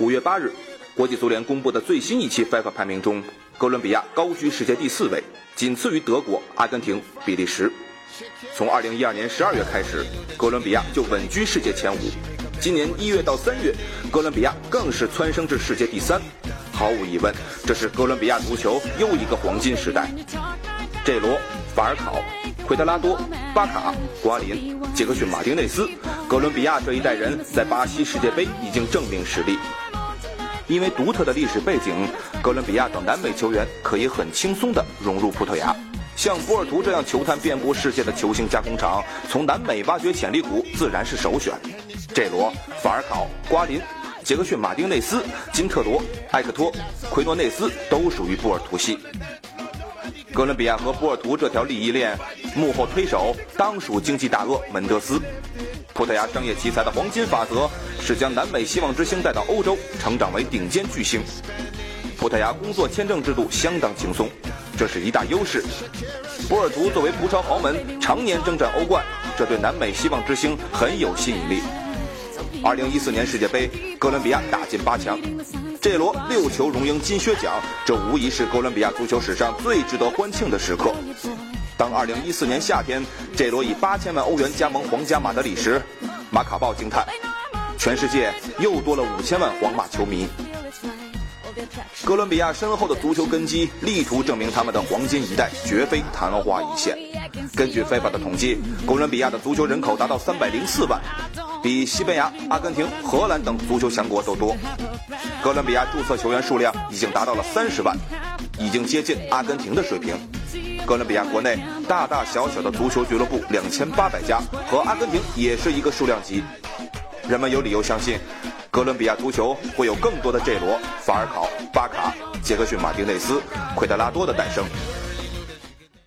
五月八日，国际足联公布的最新一期 FIFA 排名中，哥伦比亚高居世界第四位，仅次于德国、阿根廷、比利时。从二零一二年十二月开始，哥伦比亚就稳居世界前五。今年一月到三月，哥伦比亚更是蹿升至世界第三。毫无疑问，这是哥伦比亚足球又一个黄金时代。这罗、法尔考、奎德拉多、巴卡、瓜林、杰克逊·马丁内斯，哥伦比亚这一代人在巴西世界杯已经证明实力。因为独特的历史背景，哥伦比亚等南美球员可以很轻松地融入葡萄牙。像波尔图这样球探遍布世界的球星加工厂，从南美挖掘潜力股自然是首选。这罗、法尔考、瓜林、杰克逊·马丁内斯、金特罗、埃克托、奎诺内斯都属于波尔图系。哥伦比亚和波尔图这条利益链幕后推手当属经济大鳄门德斯。葡萄牙商业奇才的黄金法则是将南美希望之星带到欧洲，成长为顶尖巨星。葡萄牙工作签证制度相当轻松，这是一大优势。波尔图作为葡超豪门，常年征战欧冠，这对南美希望之星很有吸引力。二零一四年世界杯，哥伦比亚打进八强。这罗六球荣膺金靴奖，这无疑是哥伦比亚足球史上最值得欢庆的时刻。当2014年夏天，这罗以八千万欧元加盟皇家马德里时，马卡报惊叹：全世界又多了五千万皇马球迷。哥伦比亚深厚的足球根基，力图证明他们的黄金一代绝非昙花一现。根据 FIFA 的统计，哥伦比亚的足球人口达到三百零四万，比西班牙、阿根廷、荷兰等足球强国都多。哥伦比亚注册球员数量已经达到了三十万，已经接近阿根廷的水平。哥伦比亚国内大大小小的足球俱乐部两千八百家，和阿根廷也是一个数量级。人们有理由相信，哥伦比亚足球会有更多的 J 罗、法尔考、巴卡、杰克逊·马丁内斯、奎德拉多的诞生。